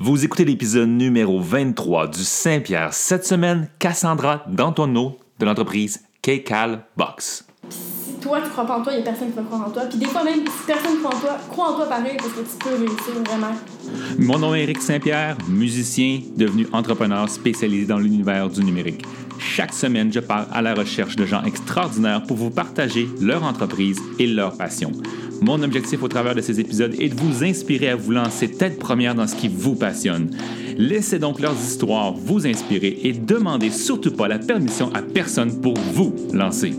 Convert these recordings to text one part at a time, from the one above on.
Vous écoutez l'épisode numéro 23 du Saint-Pierre. Cette semaine, Cassandra Dantonneau de l'entreprise K-Cal Box. Si toi, tu crois pas en toi, il y a personne qui va croire en toi. Puis des fois, même si personne croit en toi, crois en toi pareil parce que tu peux réussir vraiment. Mon nom est Eric Saint-Pierre, musicien devenu entrepreneur spécialisé dans l'univers du numérique. Chaque semaine, je pars à la recherche de gens extraordinaires pour vous partager leur entreprise et leur passion. Mon objectif au travers de ces épisodes est de vous inspirer à vous lancer tête première dans ce qui vous passionne. Laissez donc leurs histoires vous inspirer et demandez surtout pas la permission à personne pour vous lancer.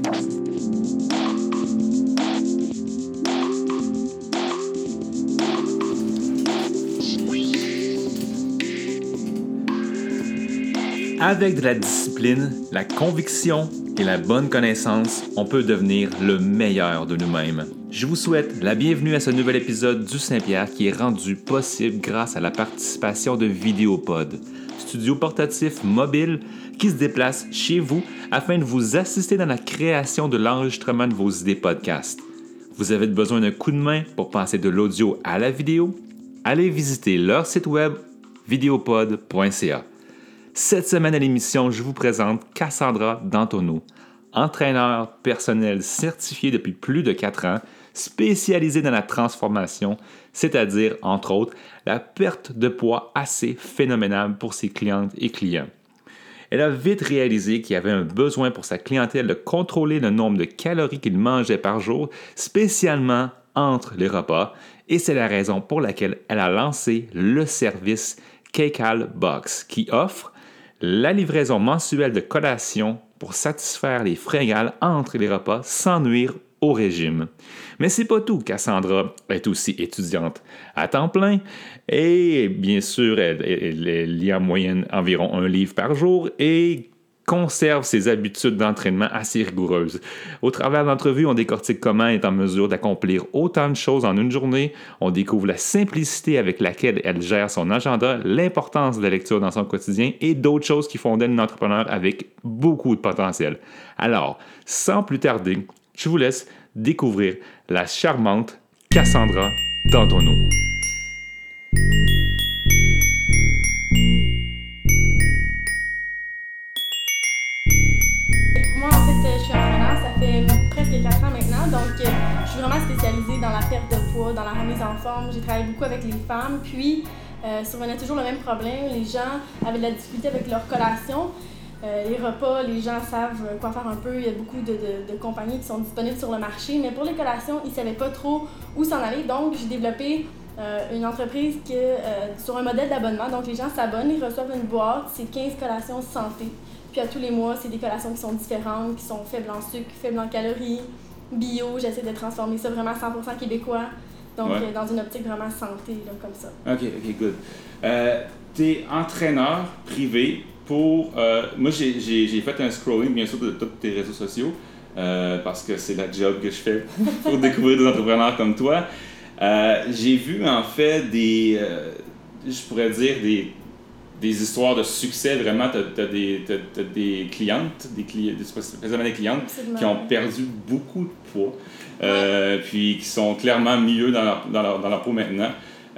Avec de la discipline, la conviction et la bonne connaissance, on peut devenir le meilleur de nous-mêmes. Je vous souhaite la bienvenue à ce nouvel épisode du Saint-Pierre qui est rendu possible grâce à la participation de Vidéopod, studio portatif mobile qui se déplace chez vous afin de vous assister dans la création de l'enregistrement de vos idées podcast. Vous avez besoin d'un coup de main pour passer de l'audio à la vidéo? Allez visiter leur site web videopod.ca. Cette semaine à l'émission, je vous présente Cassandra Dantonneau, entraîneur personnel certifié depuis plus de 4 ans, spécialisé dans la transformation, c'est-à-dire, entre autres, la perte de poids assez phénoménale pour ses clientes et clients. Elle a vite réalisé qu'il y avait un besoin pour sa clientèle de contrôler le nombre de calories qu'il mangeait par jour, spécialement entre les repas, et c'est la raison pour laquelle elle a lancé le service Kekal Box, qui offre la livraison mensuelle de collations pour satisfaire les fringales entre les repas sans nuire au régime. Mais c'est pas tout, Cassandra est aussi étudiante à temps plein et bien sûr, elle, elle lit en moyenne environ un livre par jour et conserve ses habitudes d'entraînement assez rigoureuses. Au travers de l'entrevue, on décortique comment elle est en mesure d'accomplir autant de choses en une journée, on découvre la simplicité avec laquelle elle gère son agenda, l'importance de la lecture dans son quotidien et d'autres choses qui font d'elle une entrepreneur avec beaucoup de potentiel. Alors, sans plus tarder, je vous laisse découvrir la charmante Cassandra Dantonneau. Dans la remise en forme. J'ai travaillé beaucoup avec les femmes, puis euh, survenait toujours le même problème. Les gens avaient de la difficulté avec leur collation. Euh, les repas, les gens savent quoi faire un peu. Il y a beaucoup de, compagnies qui sont disponibles sur le marché, mais pour les collations, ils ne savaient pas trop où s'en aller. Donc, j'ai développé euh, une entreprise que, euh, sur un modèle d'abonnement. Donc, les gens s'abonnent, ils reçoivent une boîte, c'est 15 collations santé. Puis à tous les mois, c'est des collations qui sont différentes, qui sont faibles en sucre, faibles en calories, bio. J'essaie de transformer ça vraiment 100% québécois. Donc, Ouais. euh, dans une optique vraiment santé, là, comme ça. OK, OK, good. Euh, T'es entraîneur privé pour... euh, moi, j'ai- fait un scrolling, bien sûr, de tous tes réseaux sociaux, euh, parce que c'est la job que je fais pour découvrir des entrepreneurs comme toi. J'ai vu, en fait, des... je pourrais dire des des histoires de succès, vraiment, tu as, t'as des clientes, des, cli- des, clientes Absolument. qui ont perdu beaucoup de poids, euh, puis qui sont clairement mieux dans leur, dans leur, dans leur peau maintenant.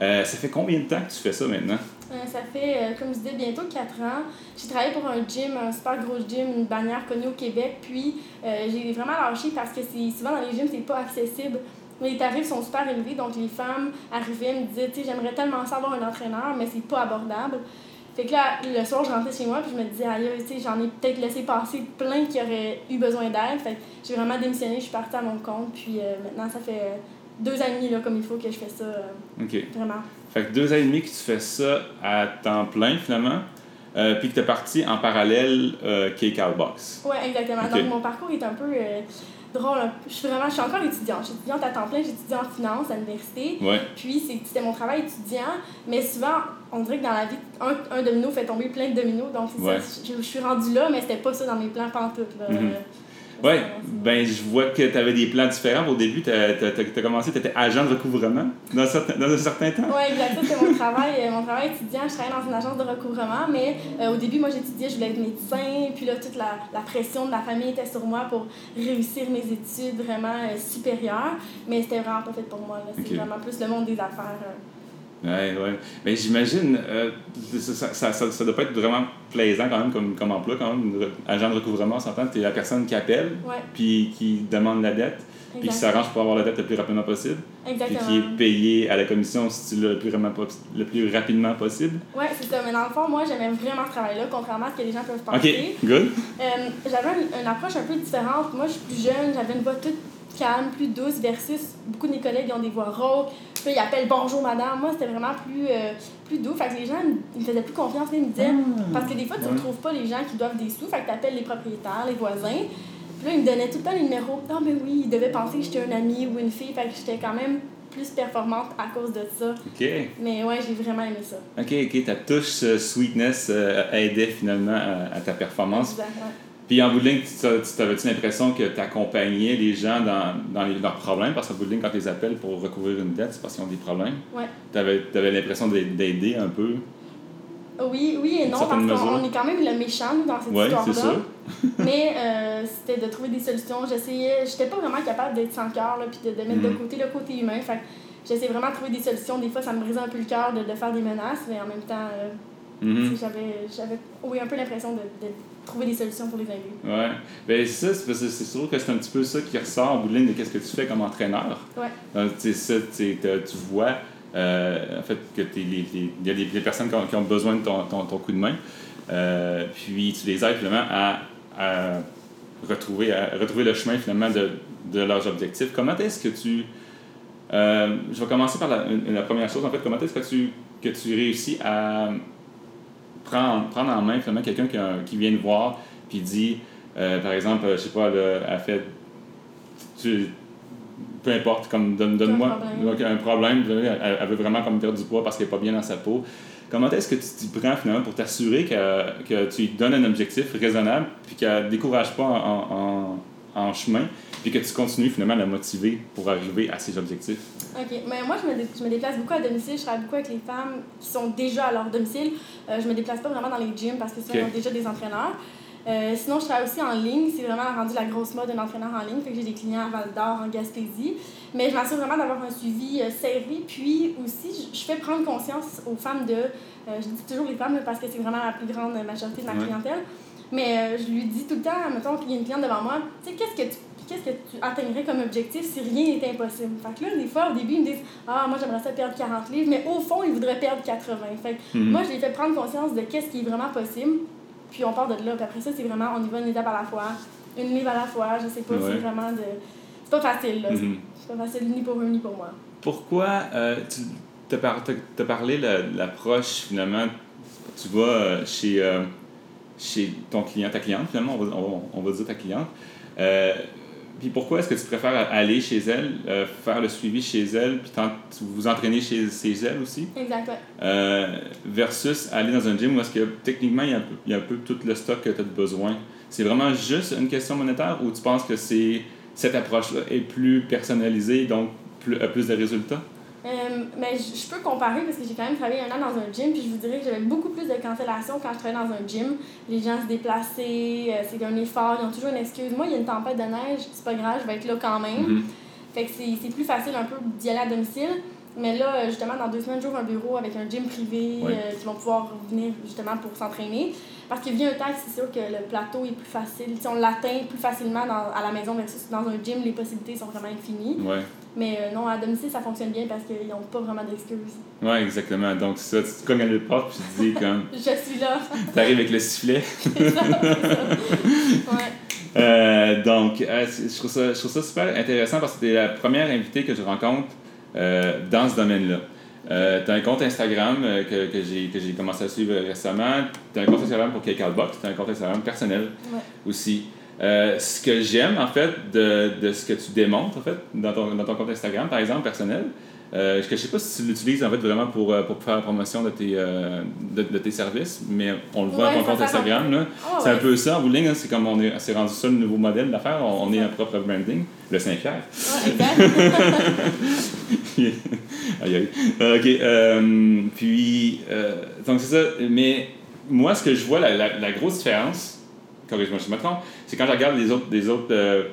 Euh, ça fait combien de temps que tu fais ça maintenant? Euh, ça fait, comme je disais, bientôt 4 ans. J'ai travaillé pour un gym, un super gros gym, une bannière connue au Québec. Puis, euh, j'ai vraiment lâché parce que souvent dans les gyms, c'est pas accessible. Les tarifs sont super élevés, donc les femmes arrivaient, me disaient, tu sais, j'aimerais tellement ça avoir un entraîneur, mais c'est pas abordable. Fait que là, le soir, je rentrais chez moi, puis je me disais, aïe, tu sais, j'en ai peut-être laissé passer plein qui auraient eu besoin d'aide. Fait que j'ai vraiment démissionné, je suis partie à mon compte, puis euh, maintenant, ça fait euh, deux ans et demi, là, comme il faut, que je fais ça, euh, OK. vraiment. Fait que deux ans et demi que tu fais ça à temps plein, finalement, puis que tu es parti en parallèle euh, K-Cal Box. Oui, exactement. Donc, mon parcours est un peu drôle. Je suis vraiment, je suis encore étudiante. Je suis étudiante à temps plein, j'étudie en finance à l'université. Ouais. Puis, c'était mon travail étudiant. Mais souvent, on dirait que dans la vie, un, un domino fait tomber plein de dominos. Donc, c'est Ouais. ça. Je, je suis rendue là, mais c'était pas ça dans mes plans pantoute. Là. Mhm. Euh, C'est- ben je vois que tu avais des plans différents. Au début, tu as, commencé, tu étais agent de recouvrement dans un certain, dans un certain temps. Oui, exact. Ça, c'était mon travail, euh, mon travail étudiant. Je travaillais dans une agence de recouvrement, mais euh, au début, moi, j'étudiais, je voulais être médecin. Puis là, toute la, la pression de la famille était sur moi pour réussir mes études vraiment euh, supérieures. Mais c'était vraiment pas fait pour moi. C'est vraiment plus le monde des affaires. euh. Ouais, ouais. Mais j'imagine, euh, ça, ça, ça, ça, doit pas être vraiment plaisant quand même comme, comme emploi, quand même. Agent de recouvrement, on s'entend, tu es la personne qui appelle, puis qui demande la dette, puis qui s'arrange pour avoir la dette le plus rapidement possible. Exactement. Puis qui est payé à la commission si tu le plus, le plus rapidement possible. Oui, c'est ça. Mais dans le fond, moi, j'aimais vraiment ce travail-là, contrairement à ce que les gens peuvent penser. OK, good. Euh, j'avais une, une, approche un peu différente. Moi, je suis plus jeune, j'avais une voix toute calme, plus douce, versus beaucoup de mes collègues qui ont des voix rauques. Puis ils appellent bonjour madame. Moi, c'était vraiment plus, euh, plus doux. Fait que les gens ils me faisaient plus confiance. Ils me disaient. Ah. parce que des fois, tu ne retrouves pas les gens qui doivent des sous. Fait que tu appelles les propriétaires, les voisins. Puis là, ils me donnaient tout le temps les numéros. Non, mais oui, ils devaient penser que j'étais un ami ou une fille. Fait que j'étais quand même plus performante à cause de ça. OK. Mais ouais, j'ai vraiment aimé ça. OK, OK. Ta touche sweetness euh, aidait finalement à, ta performance. Exactement. Puis en bout de ligne, tu avais-tu l'impression que tu accompagnais les gens dans, dans les, leurs problèmes? Parce qu'en bout de ligne, quand tu les appelles pour recouvrir une dette, c'est parce qu'ils ont des problèmes. Ouais. Tu avais, avais l'impression d'aider un peu? Oui, oui et non, parce qu'on est quand même le méchant dans cette ouais, histoire-là. Mais euh, c'était de trouver des solutions. J'essayais, j'étais pas vraiment capable d'être sans cœur, puis de, de mettre de mm. côté le côté humain. Fait j'essayais vraiment de trouver des solutions. Des fois, ça me brisait un peu le cœur de, de, faire des menaces, mais en même temps, euh, mm-hmm. j'avais, j'avais oui, un peu l'impression de, de trouver des solutions pour les élus. Ouais. Ben, c'est ça, c'est sûr que c'est un petit peu ça qui ressort en bout de ligne de qu'est-ce que tu fais comme entraîneur. Ouais. tu ça, tu vois, euh, en fait, que il y a des, personnes qui ont, besoin de ton, ton, ton coup de main. Euh, puis tu les aides finalement à, à, retrouver, à retrouver le chemin finalement de, de leurs objectifs. Comment est-ce que tu. Euh, je vais commencer par la, la, première chose. En fait, comment est-ce que tu, que tu réussis à prendre, prendre en main finalement quelqu'un qui, qui, vient te voir puis dit, euh, par exemple, je sais pas, elle, fait. Tu, peu importe, comme donne-moi un problème, elle, veut vraiment comme perdre du poids parce qu'elle n'est pas bien dans sa peau. Comment est-ce que tu t'y prends finalement pour t'assurer que, que tu lui donnes un objectif raisonnable puis qu'elle ne décourage pas en, en, en, chemin? Puis que tu continues finalement à la motiver pour arriver à ses objectifs? OK. Mais moi, je me, je me déplace beaucoup à domicile. Je travaille beaucoup avec les femmes qui sont déjà à leur domicile. Euh, je me déplace pas vraiment dans les gyms parce que ça, ont déjà des entraîneurs. Euh, sinon, je travaille aussi en ligne. C'est vraiment rendu la grosse mode d'un entraîneur en ligne. Fait que j'ai des clients à Val d'Or, en Gaspésie. Mais je m'assure vraiment d'avoir un suivi euh, serré. Puis aussi, je, fais prendre conscience aux femmes de. Euh, je dis toujours les femmes parce que c'est vraiment la plus grande majorité de ma clientèle. Mais je lui dis tout le temps, mettons qu'il y a une cliente devant moi, tu sais, qu'est-ce que tu qu'est-ce que tu atteindrais comme objectif si rien n'est impossible? Fait que là, des fois, au début, ils me disent Ah, moi, j'aimerais ça perdre 40 livres, mais au fond, ils voudraient perdre 80. Fait que mhm. moi, je les fais prendre conscience de qu'est-ce qui est vraiment possible. Puis on part de là. Puis après ça, c'est vraiment, on y va une étape à la fois, une livre à la fois. Je sais pas, c'est vraiment de. C'est pas facile, là. Mm-hmm. C'est pas facile ni pour eux ni pour moi. Pourquoi euh, tu as, parlé de l'approche, finalement, tu vas euh, chez, euh, chez ton client, ta cliente, finalement, on va, on va, dire ta cliente. Euh, puis pourquoi est-ce que tu préfères aller chez elle, euh, faire le suivi chez elle, puis vous entraîner chez, chez elle aussi? Exact, euh, versus aller dans un gym où est-ce que techniquement, il y, a un peu, il y a un peu tout le stock que tu as besoin. C'est vraiment juste une question monétaire ou tu penses que c'est cette approche-là est plus personnalisée, donc plus, a plus de résultats? Euh, mais je peux comparer parce que j'ai quand même travaillé un an dans un gym, puis je vous dirais que j'avais beaucoup plus de cancellations quand je travaillais dans un gym. Les gens se déplaçaient, euh, c'est un effort, ils ont toujours une excuse. Moi, il y a une tempête de neige, c'est pas grave, je vais être là quand même. Mm-hmm. Fait que c'est plus facile un peu d'y aller à domicile. Mais là, euh, justement, dans deux semaines, j'ouvre un bureau avec un gym privé qui vont pouvoir venir justement pour s'entraîner. Parce qu'il vient un temps c'est sûr que le plateau est plus facile. Si on l'atteint plus facilement dans, à la maison versus dans un gym, les possibilités sont vraiment infinies. Ouais. Mais euh, non, à domicile, ça fonctionne bien parce qu'ils n'ont pas vraiment d'excuses. Oui, exactement. Donc, ça, tu te cognes à le porte puis tu te dis comme. Je suis là. tu arrives avec le sifflet. c'est ça, Ouais. Euh, donc, euh, je, trouve ça, je trouve ça super intéressant parce que tu es la première invitée que je rencontre dans ce domaine-là. tu as un compte Instagram que, que j'ai commencé à suivre récemment. Tu as un compte Instagram pour Box. Tu as un compte Instagram personnel aussi. Euh, ce que j'aime, en fait, de, de, ce que tu démontres, en fait, dans ton, dans ton compte Instagram, par exemple, personnel, euh, je ne sais pas si tu l'utilises, en fait, vraiment pour, euh, pour faire la promotion de tes, euh, de, de, tes services, mais on le voit dans ton compte Instagram, là. Ah, c'est un peu ça, en bout hein, c'est comme on est, c'est rendu ça le nouveau modèle d'affaires, on, on est un propre branding, le Saint-Pierre. Ouais, aïe, aïe. OK, puis, donc c'est ça, mais moi, ce que je vois, la, la, la grosse différence, corrige-moi si je me trompe, c'est quand je regarde les autres, les autres euh,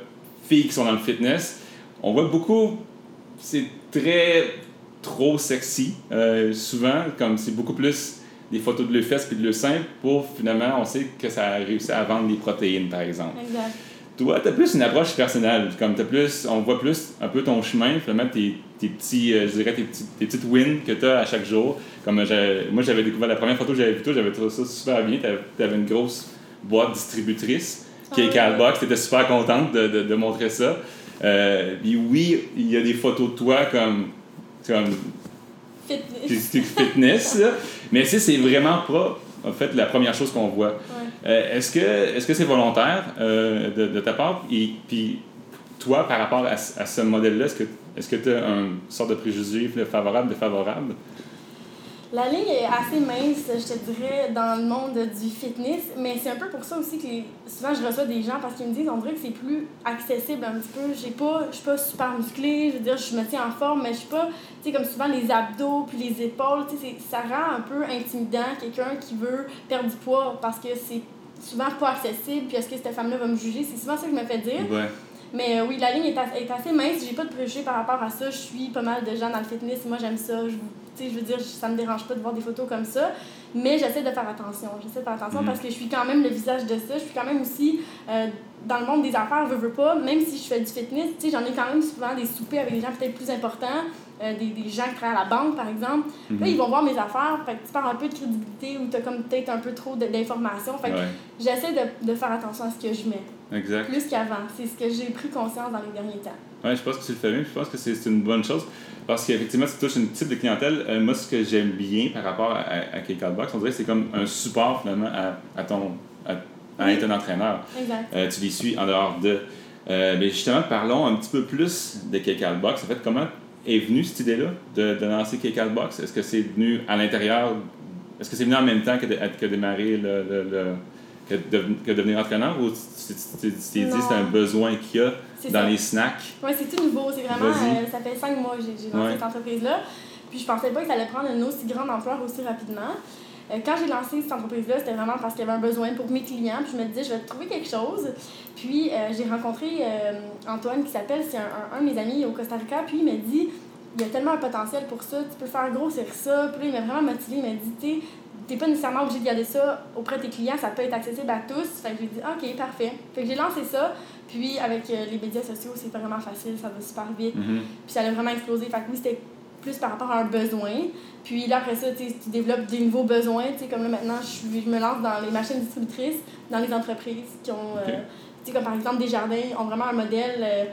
filles qui sont dans le fitness, on voit beaucoup, c'est très trop sexy. Euh, souvent, comme c'est beaucoup plus des photos de le fesses puis de le sein pour finalement, on sait que ça a réussi à vendre des protéines, par exemple. Exact. Toi, tu as plus une approche personnelle. Comme t'as plus, on voit plus un peu ton chemin, finalement, tes, tes petits, euh, je dirais, tes, petits, tes petites wins que tu as à chaque jour. Comme moi, j'avais découvert la première photo que j'avais vue, toi, j'avais trouvé ça super bien. Tu avais une grosse boîte distributrice qui est. Tu étais super contente de, de, de montrer ça. Euh, puis oui, il y a des photos de toi comme, comme Fitness. fitness, là. mais tu sais, c'est vraiment pas en fait la première chose qu'on voit. Ouais. Euh, est-ce que est-ce que c'est volontaire euh, de, de ta part? Et puis toi par rapport à, ce- à ce modèle-là, est-ce que est-ce que tu as une sorte de préjugé favorable, défavorable? La ligne est assez mince, je te dirais, dans le monde du fitness, mais c'est un peu pour ça aussi que les- souvent je reçois des gens parce qu'ils me disent on dirait que c'est plus accessible un petit peu. J'ai pas, je suis pas super musclée, je veux dire, je me tiens en forme, mais je suis pas, tu sais, comme souvent les abdos puis les épaules, tu sais, ça rend un peu intimidant quelqu'un qui veut perdre du poids parce que c'est souvent pas accessible, puis est-ce que cette femme-là va me juger? C'est souvent ça que je me fais dire. Ouais. Mais euh, oui, la ligne est, as- est assez mince. J'ai pas de préjugés par rapport à ça. Je suis pas mal de gens dans le fitness. Moi, j'aime ça. Je, sais, je veux dire, ça me dérange pas de voir des photos comme ça. Mais j'essaie de faire attention. J'essaie de faire attention Mhm. parce que je suis quand même le visage de ça. Je suis quand même aussi euh, dans le monde des affaires, veux, veux pas. Même si je fais du fitness, tu sais, j'en ai quand même souvent des soupers avec des gens peut-être plus importants. euh, des, des gens qui travaillent à la banque, par exemple. Mhm. Là, ils vont voir mes affaires. Fait que tu perds un peu de crédibilité ou tu as comme peut-être un peu trop d'informations. Fait que Ouais, j'essaie de, de faire attention à ce que je mets. exact. Plus qu'avant. C'est ce que j'ai pris conscience dans les derniers temps. Ouais, je pense que tu le fais bien. Je pense que c'est une bonne chose parce qu'effectivement, tu touches une type de clientèle. Euh, moi, ce que j'aime bien par rapport à, à, à K-Cardbox, on dirait que c'est comme un support finalement à, à ton à, Oui. être un entraîneur. Exact. Euh, tu les suis en dehors de. Euh, mais justement, parlons un petit peu plus de K-Cardbox. En fait, comment est venue cette idée-là de, de lancer K-Cardbox? Est-ce que c'est venu à l'intérieur? Est-ce que c'est venu en même temps que, de, que démarrer le, le, le- que, de, que devenir entraîneur? Ou tu t'es dit c'est un besoin qu'il y a dans ça. les snacks? Ouais, c'est tout nouveau. C'est vraiment. Euh, ça fait cinq mois que j'ai j'ai lancé Ouais. cette entreprise-là. Puis je pensais pas que ça allait prendre une aussi grande ampleur aussi rapidement. Euh, quand j'ai lancé cette entreprise-là, c'était vraiment parce qu'il y avait un besoin pour mes clients. Puis je me disais, je vais trouver quelque chose. Puis euh, j'ai rencontré euh, Antoine qui s'appelle, c'est un, un, un de mes amis au Costa Rica. Puis il m'a dit, il y a tellement un potentiel pour ça, tu peux faire grossir ça. Puis là, il m'a vraiment motivé. Il m'a dit, tu t'es pas nécessairement obligé de garder ça auprès de tes clients, ça peut être accessible à tous. Fait que j'ai dit, ok, parfait. Fait que j'ai lancé ça. Puis avec euh, les médias sociaux, c'est vraiment facile, ça va super vite. Mhm. Puis ça a vraiment explosé. Fait que oui, c'était plus par rapport à un besoin. Puis là, après ça, tu sais, tu développes des nouveaux besoins. Tu sais, comme là, maintenant, je, me lance dans les machines distributrices, dans les entreprises qui ont, euh, Ok. tu sais, comme par exemple Desjardins, ont vraiment un modèle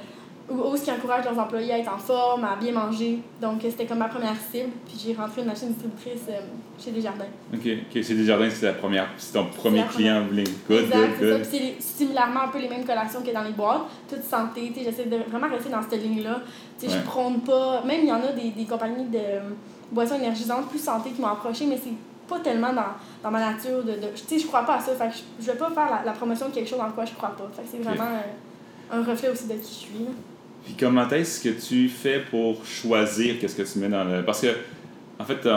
euh, où, où qui encourage leurs employés à être en forme, à bien manger. Donc, euh, c'était comme ma première cible. Puis j'ai rentré une machine distributrice euh, chez Desjardins. Ok, ok, c'est Desjardins, c'est la première, c'est ton premier client en ligne. Good, exact, good, good. C'est similairement un peu les mêmes collations que dans les boîtes. Toute santé, tu sais, j'essaie de vraiment rester dans cette ligne-là. Tu sais, Ouais. je prône pas. Même il y en a des, des compagnies de euh, boissons énergisantes plus santé qui m'ont approché, mais c'est pas tellement dans, dans ma nature de. de tu sais, je crois pas à ça. Fait que je, je vais pas faire la, la promotion de quelque chose dans quoi je crois pas. Fait que c'est vraiment euh, un reflet aussi de qui je suis. Puis comment est-ce que tu fais pour choisir qu'est-ce que tu mets dans le... Parce que, en fait, on,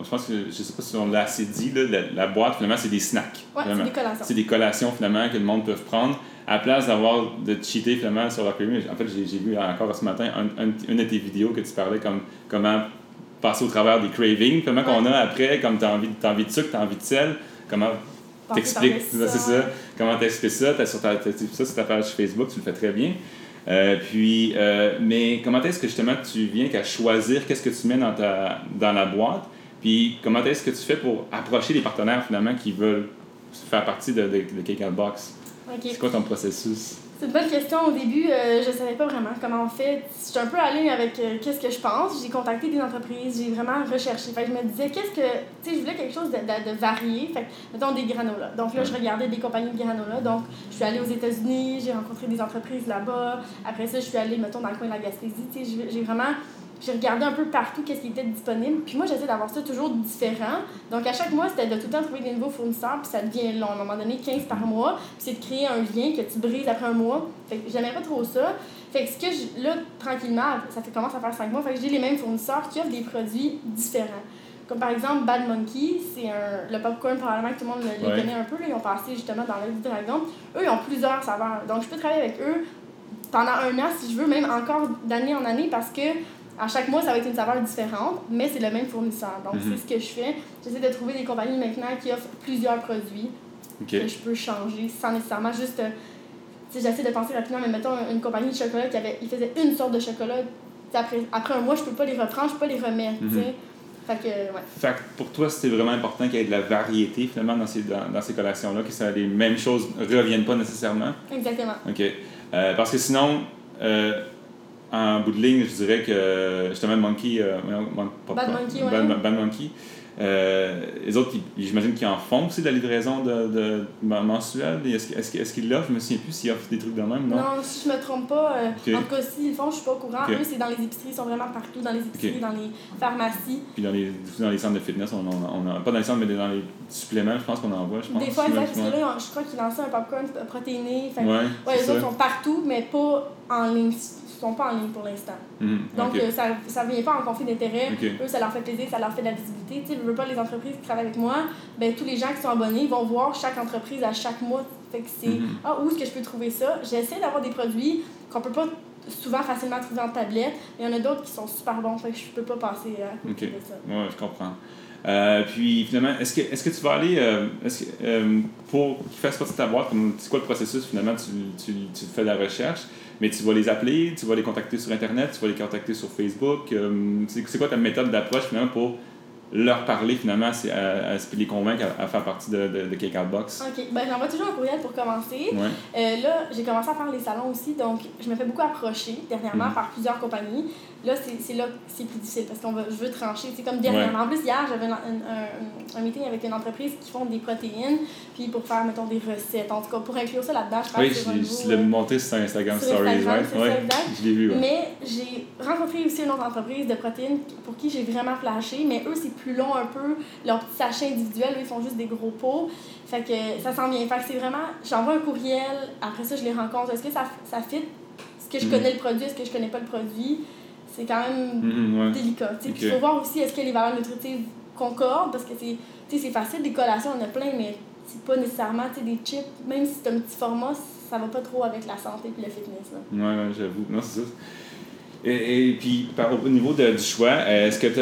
on- je pense que, je sais pas si on l'a assez dit, là, la, la boîte, finalement, c'est des snacks. Ouais, c'est des collations. C'est des collations, finalement, que le monde peut prendre. À la place d'avoir de cheater, finalement, sur leur craving. En fait, j'ai vu encore ce matin un- un- une de tes vidéos que tu parlais comme comment passer au travers des cravings, comment qu'on a après, comme tu as envie, t'as envie de sucre, tu as envie de sel, comment t'expliques, c'est ça, comment t'expliques ça, t'as sur ta, t'as- ça sur ta page Facebook, tu le fais très bien. Euh, puis, euh, mais comment est-ce que justement tu viens qu'à choisir qu'est-ce que tu mets dans, ta, dans la boîte? Puis comment est-ce que tu fais pour approcher les partenaires finalement qui veulent faire partie de, de, de Cake Box? C'est quoi ton processus? C'est une bonne question. Au début, euh, je savais pas vraiment comment on fait. J'étais un peu ligne avec euh, qu'est-ce que je pense. J'ai contacté des entreprises, j'ai vraiment recherché. Je me disais, qu'est-ce que. Tu sais, je voulais quelque chose de, de, varié. Fait que, mettons des granolas. Donc là, je regardais des compagnies de granolas. Donc, je suis allée aux États-Unis, j'ai rencontré des entreprises là-bas. Après ça, je suis allée, mettons, dans le coin de la Gaspésie. J'ai vraiment. J'ai regardé un peu partout qu'est-ce qui était disponible. Puis moi, j'essaie d'avoir ça toujours différent. Donc à chaque mois, c'était de tout le temps trouver des nouveaux fournisseurs. Puis ça devient long. À un moment donné, 15 par mois. Puis c'est de créer un lien que tu brises après un mois. Fait que j'aimais pas trop ça. Fait que ce que je, là, tranquillement, ça fait, commence à faire 5 mois. Fait que j'ai les mêmes fournisseurs qui offrent des produits différents. Comme par exemple Bad Monkey, c'est un, le popcorn, probablement que tout le monde le- Ouais. connaît un peu. Là, ils ont passé justement dans l'œil du dragon. Eux, ils ont plusieurs saveurs. Donc je peux travailler avec eux pendant un an si je veux, même encore d'année en année parce que À chaque mois, ça va être une saveur différente, mais c'est le même fournisseur. Donc, Mhm. c'est ce que je fais. J'essaie de trouver des compagnies maintenant qui offrent plusieurs produits que je peux changer sans nécessairement juste. euh, sais, j'essaie de penser rapidement, mais mettons une compagnie de chocolat qui avait, ils faisaient une sorte de chocolat. Après, après un mois, je peux pas les reprendre, je peux pas les remettre. sais. Mhm. Fait que, ouais. Fait que pour toi, c'était vraiment important qu'il y ait de la variété finalement dans ces, dans, dans ces collations-là, que ça, les mêmes choses ne reviennent pas nécessairement? Exactement. OK. Euh, parce que sinon, euh, en bout de ligne, je dirais que justement Monkey. euh, mon- pas- Bad pas- Monkey, ouais. Bad, Bad Monkey. euh, les autres, j'imagine qu'ils en font aussi de la livraison de, de, mensuelle. Est-ce qu'ils est est qu'ils l'offrent? Je me souviens plus s'ils offrent des trucs de même, non? Non, si je me trompe pas, euh, Ok. en tout cas, s'ils le font, je suis pas au courant. Ok. Eux, c'est dans les épiceries, ils sont vraiment partout, dans les épiceries, dans les pharmacies. Puis dans les, dans les centres de fitness, on, on, on a, pas dans les centres, mais dans les suppléments, je pense qu'on en voit. Je pense, Des fois, exact, parce que là, je crois qu'ils lançaient un popcorn protéiné. Fait Ouais, ouais, les ça. autres sont partout, mais pas en ligne. Sont pas en ligne pour l'instant. Mhm, Donc, euh, ça ça vient pas en conflit d'intérêt. Eux, ça leur fait plaisir, ça leur fait de la visibilité. Tu sais, je veux pas les entreprises qui travaillent avec moi, ben, tous les gens qui sont abonnés vont voir chaque entreprise à chaque mois. Fait que c'est Mhm. Ah, où est-ce que je peux trouver ça? J'essaie d'avoir des produits qu'on peut pas souvent facilement trouver en tablette, mais il y en a d'autres qui sont super bons, fait que je peux pas passer à côté de ça. Ouais, je comprends. Euh, puis finalement, est-ce que, est que tu vas aller, euh, est-ce que, euh, pour qu'ils fassent partie de ta boîte, comme- c'est quoi le processus finalement, tu, tu, tu fais de la recherche, mais tu vas les appeler, tu vas les contacter sur Internet, tu vas les contacter sur Facebook, c'est c'est quoi ta méthode d'approche finalement pour leur parler finalement, c'est à, à, les convaincre à, à faire partie de, de, de Cake Box? Ok, ben j'envoie toujours un courriel pour commencer. Ouais. Euh, là, j'ai commencé à faire les salons aussi, donc je me fais beaucoup approcher dernièrement Mhm. par plusieurs compagnies. Là, c'est c'est là que c'est plus difficile parce qu'on va, je veux trancher. C'est comme dernièrement. En plus, hier, j'avais un, un, un meeting avec une entreprise qui font des protéines, puis pour faire, mettons, des recettes. En tout cas, pour inclure ça là-dedans, je Oui, travaille sur un je, l'ai monté sur Instagram sur Stories, Instagram, ouais. c'est ça, ouais. exact. Je l'ai vu, ouais. Mais j'ai rencontré aussi une autre entreprise de protéines pour qui j'ai vraiment flashé, mais eux, c'est plus long un peu. Leurs petits sachets individuels, eux, ils font juste des gros pots. Fait que ça s'en vient. Fait que c'est vraiment, j'envoie un courriel, après ça, je les rencontre. Est-ce que ça, ça fit? Est-ce que je Mhm. connais le produit? Est-ce que je connais pas le produit? C'est quand même Mhm, ouais. délicat. il faut voir aussi est-ce que les valeurs nutritives concordent, parce que c'est facile, des collations, on en a plein, mais c'est pas nécessairement des chips, même si c'est un petit format, ça va pas trop avec la santé et le fitness. Là. Ouais, ouais, j'avoue. Non, c'est ça. Et, et puis, par, au niveau de- du choix, euh, est-ce que tu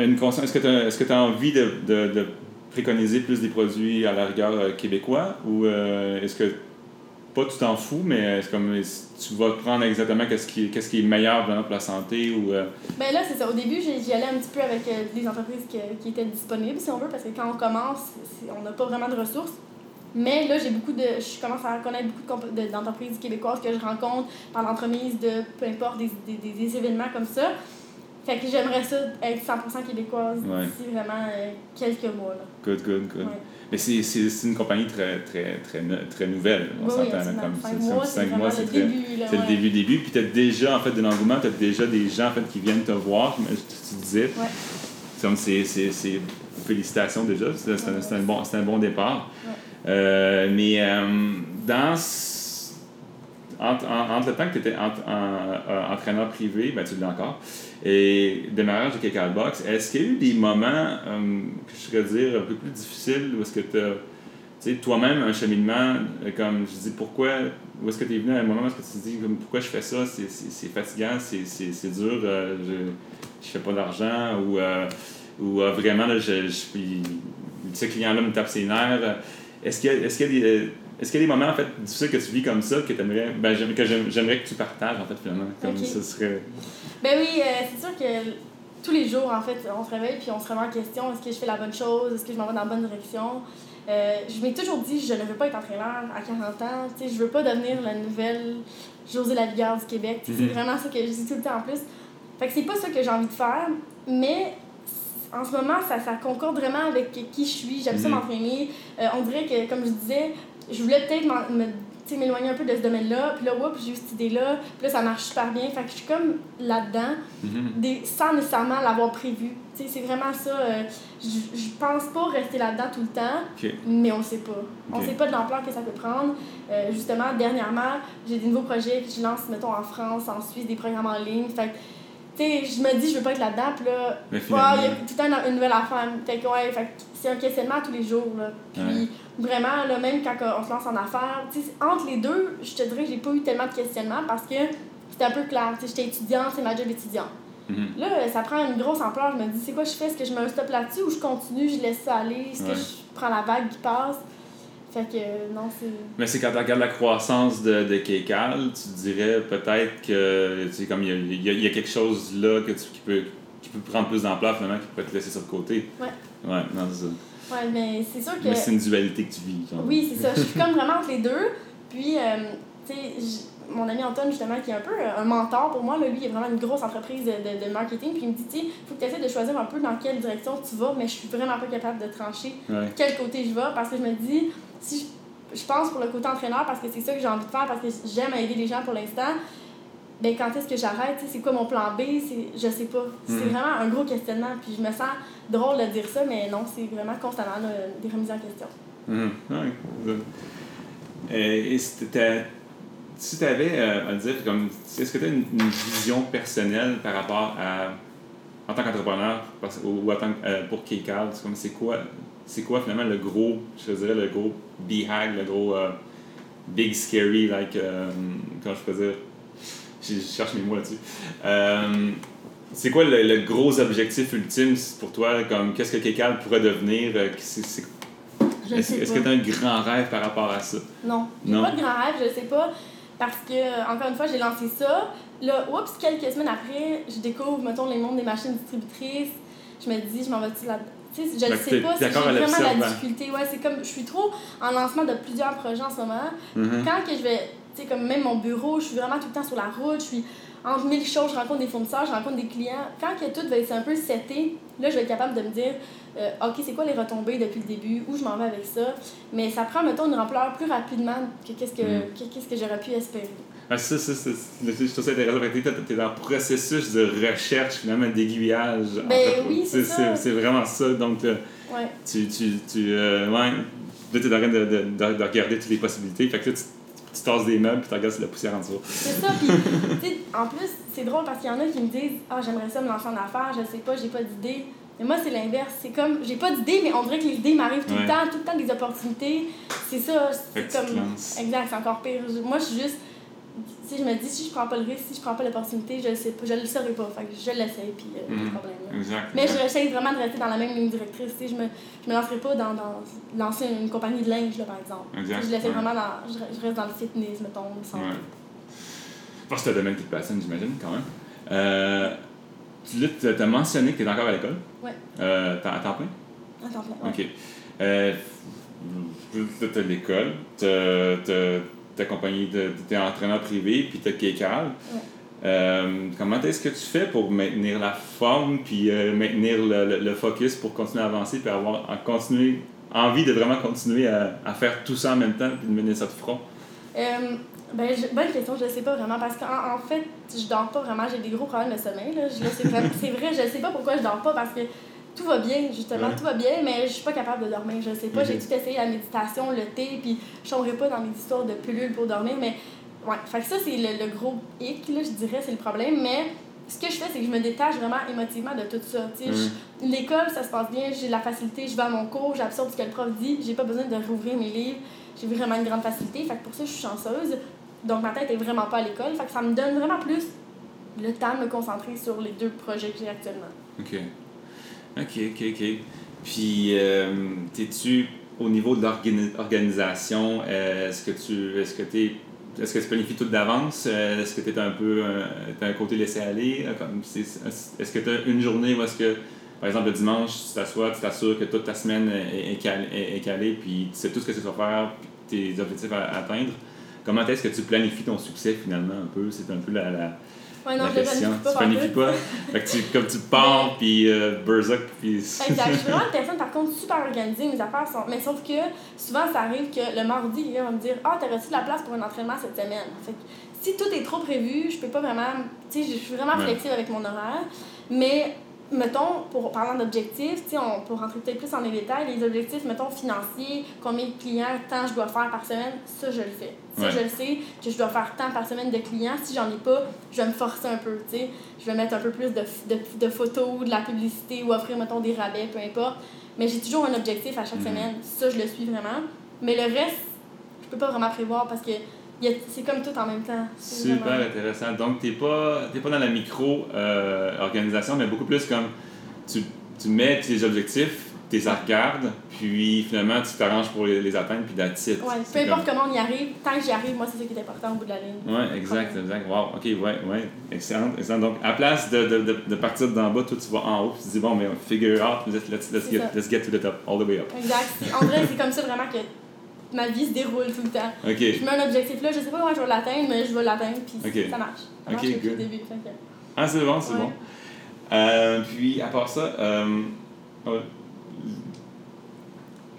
as une est-ce que tu as, as envie de, de, de préconiser plus des produits à la rigueur euh, québécois ou euh, est-ce que pas tu t'en fous, mais est-ce comme est-ce que tu vas prendre exactement qu'est-ce qui, qu'est-ce qui est meilleur vraiment pour la santé ou euh, Ben là, c'est ça. Au début, j'y allais un petit peu avec euh, des entreprises que- qui étaient disponibles, si on veut, parce que quand on commence, c'est- on n'a pas vraiment de ressources. Mais là, j'ai beaucoup de. Je commence à connaître beaucoup d'entreprises québécoises que je rencontre par l'entremise de peu importe des, des, des, événements comme ça. Fait que j'aimerais ça être 100% québécoise Ouais. d'ici vraiment euh, quelques mois. Là. good, good, good. Ouais. Mais c'est, c'est, c'est une compagnie très, très, très, très nouvelle. On Oui, s'entend comme Cinq mois, c'est- le très- début. C'est ouais. le début, début. Puis tu as déjà, en fait, de l'engouement, tu as déjà des gens, en fait, qui viennent te voir, comme tu disais. Ouais. C'est comme c'est, c'est, c'est- Félicitations déjà, c'est, un, c'est un bon, c'est un bon départ. Ouais. Euh, mais euh, dans... ce- Entre, en- le temps que tu étais entraîneur privé, ben, tu l'es encore, et démarrage de Cake Box, est-ce qu'il y a eu des moments, euh, que je serais dire, un peu plus difficiles, où est-ce que tu as tu sais, toi-même, un cheminement, euh, comme je dis, pourquoi, où est-ce que tu es venu à un moment où est-ce que tu te dis, comme, pourquoi je fais ça, c'est, fatigant, c'est, dur, euh, je, je fais pas d'argent, ou, euh, euh, vraiment, là, ce client-là me tape ses nerfs. euh, Est-ce qu'il y a, des, euh, est-ce qu'il y a des moments en fait difficiles que tu vis comme ça que t'aimerais, ben, j'aimerais, que j'aime- j'aimerais que tu partages en fait finalement comme Ok. ce serait Ben oui, euh, c'est sûr que tous les jours, en fait, on se réveille puis on se remet en question est-ce que je fais la bonne chose Est-ce que je m'en vais dans la bonne direction? Euh, Je m'ai toujours dit je ne veux pas être entraîneur à 40 ans. Tu sais, je veux pas devenir la nouvelle José Lavigueur du Québec. Sais, Mhm. C'est vraiment ça que je dis tout le temps en plus. Fait que c'est pas ça que j'ai envie de faire, mais en ce moment, ça, ça concorde vraiment avec qui je suis. J'aime ça Mhm. m'entraîner. Euh, on dirait que, comme je disais, je voulais peut-être m'éloigner un peu de ce domaine-là. Puis là, oups, j'ai eu cette idée-là. Puis là, ça marche super bien. Fait que je suis comme là-dedans, des, sans nécessairement l'avoir prévu. C'est vraiment ça. euh, je, pense pas rester là-dedans tout le temps, mais on sait pas. On Ok. sait pas de l'ampleur que ça peut prendre. Euh, justement, dernièrement, j'ai des nouveaux projets que je lance, mettons, en France, en Suisse, des programmes en ligne. Fait que, tu sais, je me dis, je veux pas être là-dedans. Puis là, il y a tout le temps une nouvelle affaire. Fait que, ouais, fait que c'est un questionnement tous les jours. Là. Puis Ouais. vraiment, là, même quand on se lance en affaires, entre les deux, je te dirais que j'ai pas eu tellement de questionnements parce que c'était un peu clair. J'étais étudiante, c'est ma job étudiante. Mhm. Là, ça prend une grosse ampleur. Je me dis, c'est quoi je fais? Est-ce que je mets un stop là-dessus ou je continue, je laisse ça aller? Est-ce Ouais. que je prends la vague qui passe? Fait que euh, non, c'est. Mais c'est quand tu regardes la croissance de, de Kekal, tu dirais peut-être que tu sais, comme il y a, y a- il y a quelque chose là que tu, qui, peut, qui peut prendre plus d'ampleur finalement qui pourrait te laisser sur le côté. Ouais. Ouais, non, c'est ça. Ouais, mais c'est sûr que. Mais c'est une dualité que tu vis. genre. Oui, c'est ça. Je suis comme vraiment entre les deux. Puis, euh, tu sais, mon ami Anton, justement, qui est un peu euh, un mentor pour moi, là, lui, il a vraiment une grosse entreprise de, de, de marketing. Puis, il me dit, tu sais, faut que tu essaies de choisir un peu dans quelle direction tu vas, mais je suis vraiment pas capable de trancher Ouais. quel côté je vais parce que je me dis, si je, je pense pour le côté entraîneur, parce que c'est ça que j'ai envie de faire, parce que j'aime aider les gens pour l'instant. Ben, quand est-ce que j'arrête? C'est quoi mon plan B? C'est- Je sais pas. C'est Mhm. vraiment un gros questionnement. Puis je me sens drôle de dire ça, mais non, c'est vraiment constamment là, des remises en question. Mhm. Ouais. Euh, et si tu avais à dire, comme, est-ce que tu as une, une vision personnelle par rapport à, en tant qu'entrepreneur ou, ou en tant que- euh, pour Kekal, c'est comme c'est quoi, c'est quoi finalement le gros, je dirais le gros BHAG, le gros euh, big scary, like, euh, comment je peux dire, je, cherche mes mots là-dessus. Euh, c'est quoi le, le gros objectif ultime pour toi, comme qu'est-ce que Kekal pourrait devenir, euh, est-ce est-ce pas. que tu as un grand rêve par rapport à ça? Non, Non? pas de grand rêve, je sais pas. Parce que, encore une fois, j'ai lancé ça. Là, oups, quelques semaines après, je découvre, mettons, les mondes des machines distributrices. Je me dis, je m'en vais-tu là Tu sais, je ne sais pas si j'ai vraiment la difficulté. Ouais, c'est comme, je suis trop en lancement de plusieurs projets en ce moment. Mhm. Quand que je vais, tu sais, comme même mon bureau, je suis vraiment tout le temps sur la route, je suis entre mille choses, je rencontre des fournisseurs, je rencontre des clients. Quand que tout va être un peu seté, là, je vais être capable de me dire, euh, OK, c'est quoi les retombées depuis le début, où je m'en vais avec ça? Mais ça prend, mettons, une ampleur plus rapidement que qu'est-ce que, Mm. que- qu'est-ce que j'aurais pu espérer. Ah, ça, ça, ça, je trouve ça intéressant. Tu es dans le processus de recherche, finalement, d'aiguillage. Ben oui, c'est c'est ça. C'est vraiment ça. Donc, euh, Ouais. tu, tu, tu, euh, ouais, là, tu es en train de, de, de, de regarder toutes les possibilités. Fait que là, tu, tu tasses des meubles puis tu regardes si la poussière en dessous. C'est ça, puis, tu sais, en plus, c'est drôle parce qu'il y en a qui me disent Ah, j'aimerais ça me lancer en affaires, je sais pas, j'ai pas d'idée. Mais moi, c'est l'inverse. C'est comme, j'ai pas d'idée, mais on dirait que les idées m'arrivent tout Ouais. le temps, tout le temps des opportunités. C'est ça, c'est comme. Exact, c'est encore pire. Moi, je suis juste. Si je me dis, si je prends pas le risque, si je prends pas l'opportunité, je le sais pas, je le saurais pas. Fait que je l'essaye, puis euh, pas de problème. Exact. Mais je j'essaie vraiment de rester dans la même ligne directrice. tu sais, Je me, je me lancerai pas dans, dans lancer une compagnie de linge, là, par exemple. Exact, Je l'essaie ouais. vraiment dans. Je, je reste dans le fitness, mettons, santé. Ouais. Pense que c'est un domaine qui te passionne, j'imagine, quand même. Euh, tu as mentionné que tu es encore à l'école. Ouais. Euh, à temps plein? À temps plein, ouais. OK. Euh, tu as l'école, tu as compagnie, tu es entraîneur privé, puis tu as Kekal. Ouais. Euh, comment est-ce que tu fais pour maintenir la forme, puis euh, maintenir le, le- le focus pour continuer à avancer, puis avoir continuer, envie de vraiment continuer à, à faire tout ça en même temps, puis de mener ça de front? Euh, ben, je- bonne question, je sais pas vraiment parce qu'en en fait, je dors pas vraiment, j'ai des gros problèmes de sommeil. Là. Je- là, c'est, vrai, c'est vrai, je sais pas pourquoi je dors pas parce que tout va bien, justement, Ouais. tout va bien, mais je suis pas capable de dormir. Je sais pas, j'ai tout essayé la méditation, le thé, puis je tomberai pas dans mes histoires de pilules pour dormir, mais ouais, fait que ça, c'est le, le gros hic, là, je dirais, c'est le problème, mais ce que je fais, c'est que je me détache vraiment émotivement de tout ça. Je- L'école, ça se passe bien, j'ai la facilité, je vais à mon cours, j'absorbe ce que le prof dit, j'ai pas besoin de rouvrir mes livres, j'ai vraiment une grande facilité, fait que pour ça, je suis chanceuse. Donc ma tête est vraiment pas à l'école, fait que ça me donne vraiment plus le temps de me concentrer sur les deux projets que j'ai actuellement. OK. OK, OK, OK. Puis, euh, t'es-tu au niveau de l'organisation, est-ce que tu est-ce que t'es est-ce que tu planifies tout d'avance? Euh, Est-ce que tu es un peu euh, t'as un côté laissé aller? Euh, Est-ce que tu as une journée où est-ce que, par exemple, le dimanche, tu t'assois, tu t'assures que toute ta semaine est, calée, est- calée, puis tu sais tout ce que tu vas faire, puis tes objectifs à, à atteindre? Comment est-ce que tu planifies ton succès finalement un peu? C'est un peu la, la, Ouais, non, la je question. pas. tu planifies pas? fait que tu, comme tu pars, puis euh, Berserk, puis... Exact. Je suis vraiment une personne, par contre, super organisée. Mes affaires sont. Mais sauf que souvent, ça arrive que le mardi, il va me dire Ah, t'aurais-tu de la place pour un entraînement cette semaine Fait que si tout est trop prévu, je peux pas vraiment. Tu sais, je suis vraiment Ouais. flexible avec mon horaire. Mais, mettons, pour parlant d'objectifs, on peut rentrer peut-être plus dans les détails. Les objectifs, mettons, financiers, combien de clients, tant je dois faire par semaine, ça, je le fais. Ça, Ouais. je le sais, que je dois faire tant par semaine de clients. Si j'en ai pas, je vais me forcer un peu, tu sais. Je vais mettre un peu plus de, de, de photos, de la publicité ou offrir, mettons, des rabais, peu importe. Mais j'ai toujours un objectif à chaque Mhm. semaine. Ça, je le suis vraiment. Mais le reste, je peux pas vraiment prévoir parce que c'est comme tout en même temps. Super vraiment- intéressant. Donc, tu n'es pas, pas dans la micro-organisation, mais beaucoup plus comme tu, tu mets tes objectifs, tu les regardes, puis finalement, tu t'arranges pour les, les atteindre, puis that's it. Ouais, peu importe comme- comment on y arrive, tant que j'y arrive, moi, c'est ça qui est important au bout de la ligne. Ouais, exact, exact. Wow, ok, ouais, ouais. Excellent, excellent. Donc, à place de, de, de, de partir d'en bas, toi, tu vas en haut, puis tu te dis, bon, mais figure out, let's, let's, get, let's get to the top, all the way up. Exact. En vrai, c'est comme ça vraiment que ma vie se déroule tout le temps. Ok, Je mets un objectif là, je sais pas comment je vais l'atteindre, mais je vais l'atteindre, puis ça marche. Ça marche depuis good. le début. que- ah, c'est bon, c'est Ouais. bon. Euh, puis, à part ça, euh, euh,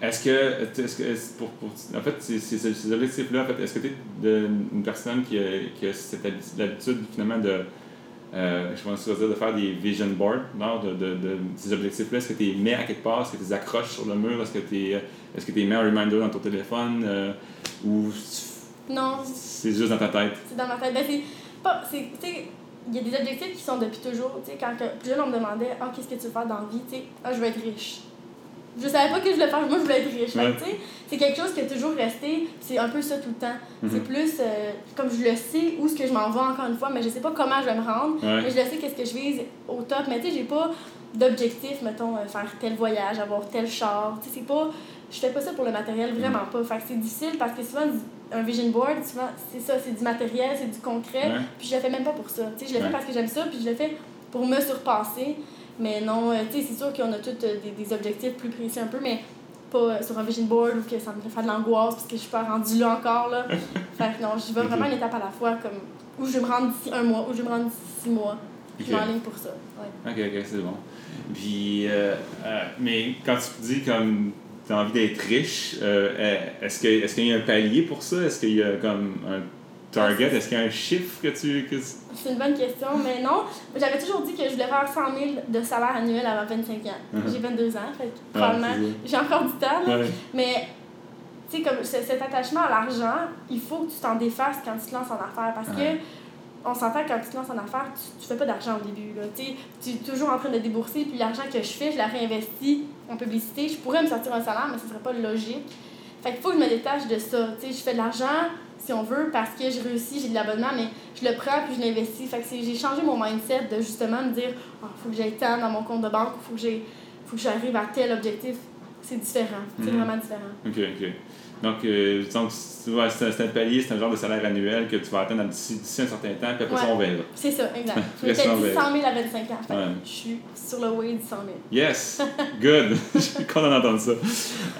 est-ce que, est-ce que pour, pour, en fait, ces, ces, objectifs-là, en fait, est-ce que tu es une personne qui a, qui a cette habi- l'habitude, finalement, de, euh, je pense dire, de faire des vision boards, non, de, de, de ces objectifs-là? Est-ce que tu les mets à quelque part? Est-ce que tu les accroches sur le mur? Est-ce que tu est-ce que tu mets un reminder dans ton téléphone? euh, ou Non, c'est juste dans ta tête? c'est dans ma tête. Ben, c'est pas. c'est- Tu sais, il y a des objectifs qui sont depuis toujours. Tu sais, quand que, plus jeune, on me demandait Ah, qu'est-ce que tu veux faire dans la vie? Tu sais, ah, je veux être riche. Je savais pas que je voulais faire, moi je voulais être riche. Ouais. tu sais, c'est quelque chose qui est toujours resté, c'est un peu ça tout le temps. C'est plus euh, comme je le sais où ce que je m'en vais encore une fois, mais je sais pas comment je vais me rendre. Ouais. Mais je le sais qu'est-ce que je vise au top. Mais tu sais, j'ai pas d'objectif, mettons, euh, faire tel voyage, avoir tel char. Tu sais, c'est pas. Je fais pas ça pour le matériel, vraiment pas. Fait que c'est difficile parce que souvent, un vision board, souvent, c'est ça, c'est du matériel, c'est du concret. Ouais. Puis je le fais même pas pour ça. Tu sais, je le fais parce que j'aime ça, puis je le fais pour me surpasser. Mais non, euh, tu sais, c'est sûr qu'on a tous euh, des, des objectifs plus précis un peu, mais pas euh, sur un vision board ou que ça me fait faire de l'angoisse parce que je suis pas rendue là encore. Là. fait que non, j'y vais vraiment une étape à la fois, comme où je vais me rendre d'ici un mois, où je vais me rendre d'ici six mois. Je Ok. m'enligne pour ça. Ouais. Ok, ok, c'est bon. Puis, euh, euh, mais quand tu dis comme tu as envie d'être riche, euh, est-ce que est-ce qu'il y a un palier pour ça? Est-ce qu'il y a comme un target? Est-ce qu'il y a un chiffre que tu. Que C'est une bonne question, mais non. J'avais toujours dit que je voulais faire 100 000 de salaire annuel avant 25 ans. Mhm. J'ai 22 ans, fait que Ah, probablement j'ai encore du temps. là. ça. Ouais. Mais, tu sais, comme ce- cet attachement à l'argent, il faut que tu t'en défasses quand tu te lances en affaires. Parce Ouais. que, on s'entend que quand tu te lances en affaires, tu, tu fais pas d'argent au début. Là. Tu es toujours en train de débourser, puis l'argent que je fais, je la réinvestis en publicité. Je pourrais me sortir un salaire, mais ce serait pas logique. Fait qu'il faut que je me détache de ça. Tu sais, je fais de l'argent, si on veut, parce que je réussis, j'ai de l'abonnement, mais je le prends puis je l'investis. Fait que j'ai changé mon mindset de justement me dire, il faut que j'aille tant dans mon compte de banque, il faut que j'ai faut que j'arrive à tel objectif. C'est différent. C'est Mhm. vraiment différent. Ok, ok. Donc, euh, donc c'est ouais, c'est un, palier, c'est un genre de salaire annuel que tu vas atteindre d'ici un certain temps, puis après ça, Ouais. on verra. C'est ça, exact. Tomber. dit 100 000 à 25 ans. Fait que Ouais. Je suis sur le way du 100 000. Yes! Good! Je suis content d'entendre ça.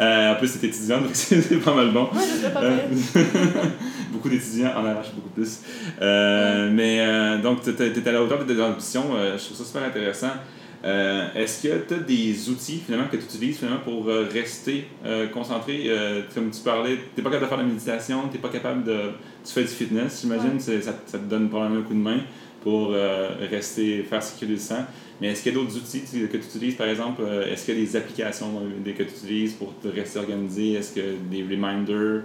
Euh, en plus, c'est étudiant, donc c'est pas mal bon. Ouais, je pas Euh. Beaucoup d'étudiants en arrachent beaucoup plus. Euh, Mais euh, donc, tu es à la hauteur de tes ambitions. euh, je trouve ça super intéressant. Est-ce que tu as des outils finalement que tu utilises finalement pour rester concentré? Comme tu parlais, tu n'es pas capable de faire de la méditation, tu n'es pas capable de. Tu fais du fitness, j'imagine, Ouais. ça, ça te donne probablement un coup de main pour rester, faire circuler le sang. Mais est-ce qu'il y a d'autres outils que tu utilises, par exemple? Est-ce qu'il y a des applications que tu utilises pour te rester organisé? Est-ce que des reminders?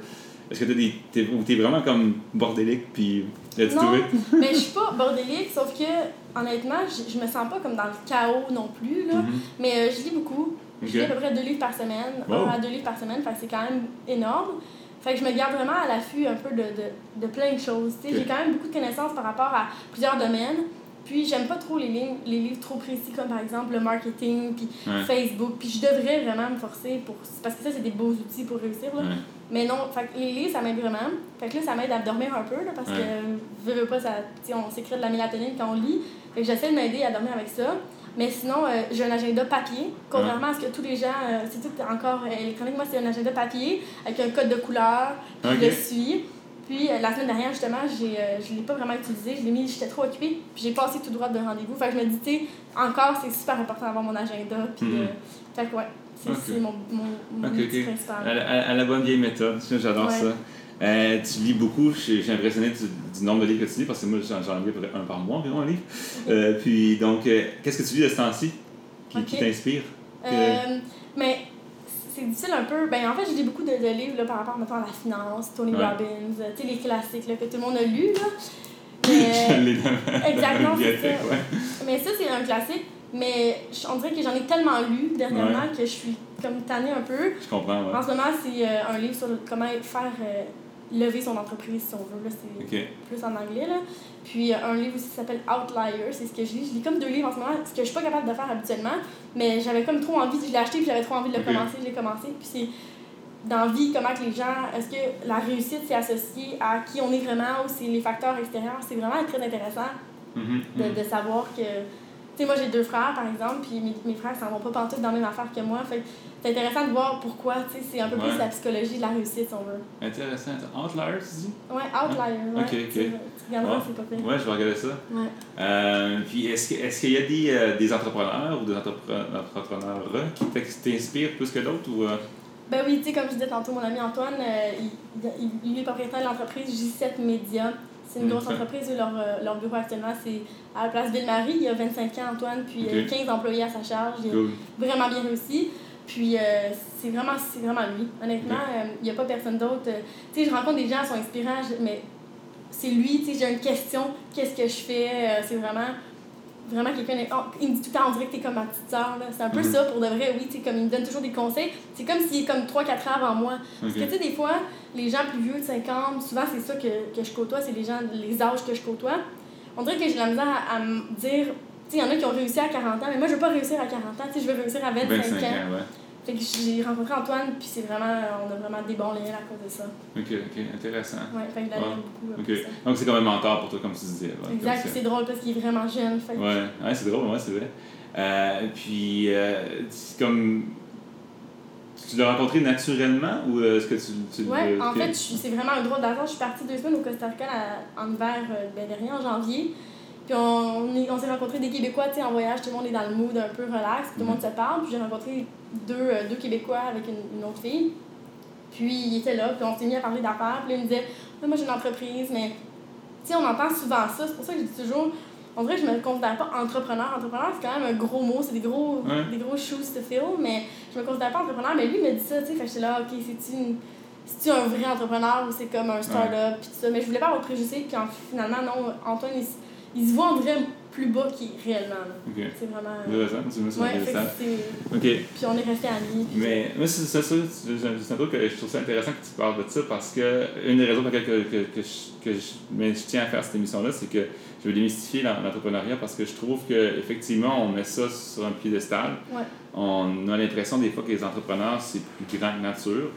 Est-ce que tu des. T'es, ou t'es vraiment comme bordélique, puis let's do Non, it? mais je suis pas bordélique, sauf que, honnêtement, je, me sens pas comme dans le chaos non plus. Là. Mhm. Mais euh, je lis beaucoup. Je lis à peu près deux livres par semaine, Wow. un à deux livres par semaine, fait que c'est quand même énorme. Fait que je me garde vraiment à l'affût un peu de, de, de plein de choses. tu sais. Ok. J'ai quand même beaucoup de connaissances par rapport à plusieurs domaines. Puis j'aime pas trop les, lignes, les livres trop précis, comme par exemple le marketing, puis Ouais. Facebook. Puis je devrais vraiment me forcer pour. Parce que ça, c'est des beaux outils pour réussir. Là. Ouais. Mais non, fait les livres, ça m'aide vraiment. Fait que là, ça m'aide à dormir un peu, là, parce Ouais. que, veux, veux pas, ça, on s'écrit de la mélatonine quand on lit. Fait que j'essaie de m'aider à dormir avec ça. Mais sinon, euh, j'ai un agenda papier, contrairement à ce que tous les gens, euh, c'est tout encore électronique. Moi, c'est un agenda papier avec un code de couleur, puis je le suis. Puis euh, la semaine dernière, justement, j'ai, euh, je l'ai pas vraiment utilisé. Je l'ai mis, j'étais trop occupée. Puis j'ai passé tout droit d'un rendez-vous. Fait que je me dis, tu encore, c'est super important d'avoir mon agenda. Puis, Mhm. euh, fait que ouais, c'est, Ok. c'est mon, mon, mon principal. À, la- à la bonne vieille méthode, j'adore Ouais. ça. Euh, tu lis beaucoup, suis impressionné du, du nombre de livres que tu lis, parce que moi j'en j'en lis un par mois environ un livre. Euh, puis donc, qu'est-ce que tu lis de ce temps-ci qui, qui t'inspire? Mais c'est difficile un peu. Ben, en fait, je lis beaucoup de, de livres là, par rapport mettons, à la finance, Tony Ouais. Robbins, euh, tu sais, les classiques là, que tout le monde a lus. Là. Je Mais, l'ai dans ma exactement, c'est bibliothèque, ça. ouais. mais ça, c'est un classique. Mais je- on dirait que j'en ai tellement lu dernièrement que je suis comme tannée un peu. Je comprends, ouais. En ce moment, c'est euh, un livre sur comment faire euh, lever son entreprise, si on veut. Là, c'est plus en anglais. Là. Puis euh, un livre aussi qui s'appelle Outlier, c'est ce que je lis. Je lis comme deux livres en ce moment, ce que je suis pas capable de faire habituellement, mais j'avais comme trop envie, je l'ai acheté, puis j'avais trop envie de le commencer, je l'ai commencé. Puis c'est dans la vie, comment que les gens, est-ce que la réussite c'est associé à qui on est vraiment ou c'est les facteurs extérieurs, c'est vraiment très intéressant Mhm, de, mhm. de savoir que. Sais, moi j'ai deux frères par exemple, puis mes, mes frères s'en vont pas pantoute dans la même affaire que moi. Fait c'est intéressant de voir pourquoi, tu sais, c'est un peu Ouais. plus la psychologie de la réussite si on veut. Intéressant. Outlier, tu dis? Ouais, Outlier, ouais. Ok, ok. Tu, tu regarderas, Ouais. c'est pas pire. Ouais, je vais regarder ça. Ouais. Euh, puis est-ce qu'il y a des, euh, des entrepreneurs ou des entrepreneurs, entrepreneurs qui t'inspirent plus que d'autres ou euh, Ben oui, tu sais, comme je disais tantôt, mon ami Antoine, il, il, il est propriétaire de l'entreprise J7 Media. C'est une grosse entreprise, leur, euh, leur bureau actuellement, c'est à la place Ville-Marie. Il y a 25 ans, Antoine, puis euh, Ok. 15 employés à sa charge. Cool. vraiment bien réussi. Puis euh, c'est vraiment, vraiment lui. Honnêtement, euh, il n'y a pas personne d'autre. Euh, tu sais, je rencontre des gens qui sont inspirants, mais c'est lui, tu sais, j'ai une question, qu'est-ce que je fais? Euh, c'est vraiment, vraiment quelqu'un. oh, il me dit tout le temps, on dirait que t'es comme ma petite sœur. là. C'est un peu Mhm. ça pour de vrai, oui, comme il me donne toujours des conseils. C'est comme s'il est comme 3-4 ans avant moi. Parce que tu sais, des fois, les gens plus vieux de 50, souvent c'est ça que, que je côtoie, c'est les gens, les âges que je côtoie. On dirait que j'ai la misère à, à me dire, tu sais, il y en a qui ont réussi à 40 ans, mais moi je veux pas réussir à 40 ans, tu sais, je veux réussir à 25, 25 ans. ans, ouais. Fait que j'ai rencontré Antoine, puis c'est vraiment, on a vraiment des bons liens à cause de ça. Ok, ok, intéressant. Fait que je beaucoup. ça. Donc c'est comme un mentor pour toi, comme tu disais. ouais, Exact, c'est drôle parce qu'il est vraiment jeune. Fait Ouais, ouais c'est drôle, ouais, c'est vrai. Euh, puis, euh, comme. Tu l'as rencontré naturellement ou euh, est-ce que tu. tu Ouais, en fait, c'est vraiment un drôle d'hasard. Je suis partie deux semaines au Costa Rica en hiver euh, ben, dernier, en janvier. Puis on, on est- on s'est rencontrés des Québécois, tu sais, en voyage, tout le monde est dans le mood un peu relax, tout le Mhm. monde se parle. Puis j'ai rencontré deux, euh, deux Québécois avec une, une autre fille. Puis il était là, puis on s'est mis à parler d'affaires. Puis là, il me disait, Ouais, moi j'ai une entreprise, mais tu sais, on entend souvent ça. C'est pour ça que je dis toujours, on dirait que je me considère pas entrepreneur. Entrepreneur, c'est quand même un gros mot, c'est des gros, Ouais. des gros shoes to fill, mais je me considère pas entrepreneur. Mais lui, il me dit ça, tu sais, fait que j'étais là, ok, c'est-tu une- c'est-tu un vrai entrepreneur ou c'est comme un start-up, puis tout ça. Mais je voulais pas avoir de préjugés, puis en- finalement, non, Antoine, il, il se voit, on dirait, plus bas est réellement. C'est vraiment. Intéressant, Ouais, intéressant. c'est. Ok. Puis on est resté amis. puis- Mais moi, c'est ça, c'est un truc que je trouve ça intéressant que tu parles de ça parce que une des raisons pour lesquelles que, que, que, je, que je, mais je tiens à faire cette émission-là, c'est que je veux démystifier l'en- l'entrepreneuriat parce que je trouve qu'effectivement, on met ça sur un piédestal. Ouais. On a l'impression des fois que les entrepreneurs, c'est plus grand que nature.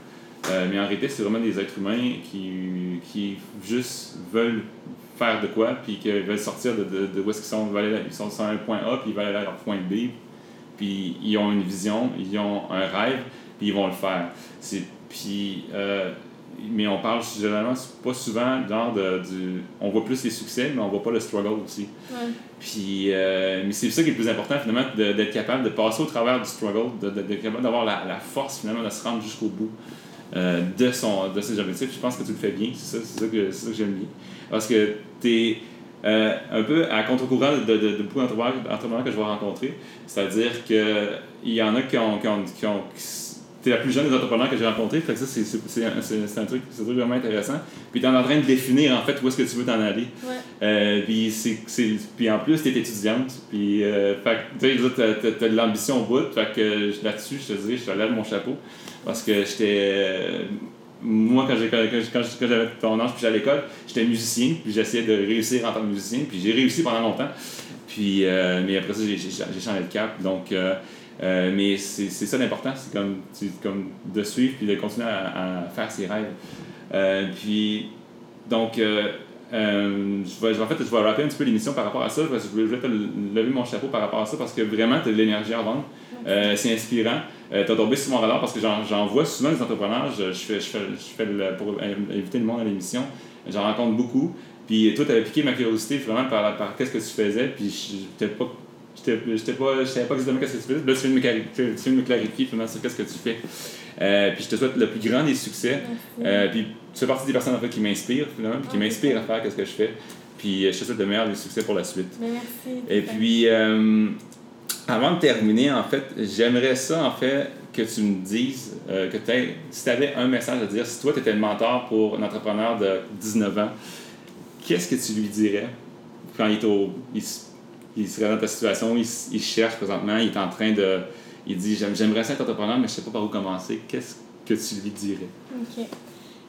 Euh, mais en réalité, c'est vraiment des êtres humains qui, qui juste veulent faire de quoi, puis qui veulent sortir de, de, de où est-ce qu'ils sont. Ils, sont sur un point A, puis ils veulent aller à leur point B. Puis ils ont une vision, ils ont un rêve, puis ils vont le faire. C'est, puis, euh, mais on parle généralement pas souvent genre de, du. On voit plus les succès, mais on voit pas le struggle aussi. Ouais. Puis, euh, mais c'est ça qui est le plus important finalement, d'être capable de passer au travers du struggle, d'être capable d'avoir la, la force finalement de se rendre jusqu'au bout euh, de, son, de ses objectifs. Je pense que tu le fais bien, c'est ça, ça que, j'aime bien. Parce que tu es un peu à contre-courant de, de, de beaucoup d'entrepreneurs que je vais rencontrer. C'est-à-dire qu'il y en a qui ont T'es la plus jeune des entrepreneurs que j'ai rencontrés, fait que ça, c'est, un- c'est- un, truc, c'est un truc vraiment intéressant. Puis tu es en train de définir, en fait, où est-ce que tu veux t'en aller. Ouais. Euh, puis, c'est, puis en plus, tu es étudiante. Puis, euh, fait que, tu tu as, de l'ambition au bout. Fait que je- là-dessus, je te dirais, je te lève mon chapeau. Parce que j'étais. euh, moi, quand, j'ai, quand, quand- quand j'avais ton âge, puis j'étais à l'école, j'étais musicien. Puis j'essayais de réussir en tant que musicien. Puis j'ai réussi pendant longtemps. Puis, euh, mais après ça, j'ai, j'ai, j'ai changé de cap. Donc, euh, mais c'est, ça l'important, c'est comme, comme de suivre puis de continuer à, faire ses rêves. Euh, puis, donc, euh, je vais, en fait, je vais rappeler un petit peu l'émission par rapport à ça, parce que je voulais, te lever mon chapeau par rapport à ça, parce que vraiment, tu as de l'énergie à vendre. C'est inspirant. Euh, tu as tombé sur mon radar parce que j'en, vois souvent des entrepreneurs. Je, je fais, je fais, je fais pour inviter le monde à l'émission. J'en rencontre beaucoup. Puis toi, tu piqué ma curiosité vraiment par, par qu'est-ce que tu faisais. Puis je n'étais pas. J'étais, j'étais pas, je savais pas exactement qu'est-ce que tu faisais. Là, tu viens de me clarifier, tu viens de me clarifier finalement sur qu'est-ce que tu fais. Euh, puis je te souhaite le plus grand des succès. Euh, puis tu fais partie des personnes en fait, qui m'inspirent finalement, puis qui m'inspirent à faire qu'est-ce que je fais. Puis euh, je te souhaite le meilleur des succès pour la suite. Mais merci. Et puis, euh, avant de terminer, en fait, j'aimerais ça, en fait, que tu me dises, euh, que si tu avais un message à dire, si toi, tu étais le mentor pour un entrepreneur de 19 ans, qu'est-ce que tu lui dirais quand il, est au, il, il serait dans ta situation, il, cherche présentement, il est en train de... Il dit, J'aime- j'aimerais ça être entrepreneur, mais je sais pas par où commencer. Qu'est-ce que tu lui dirais? OK.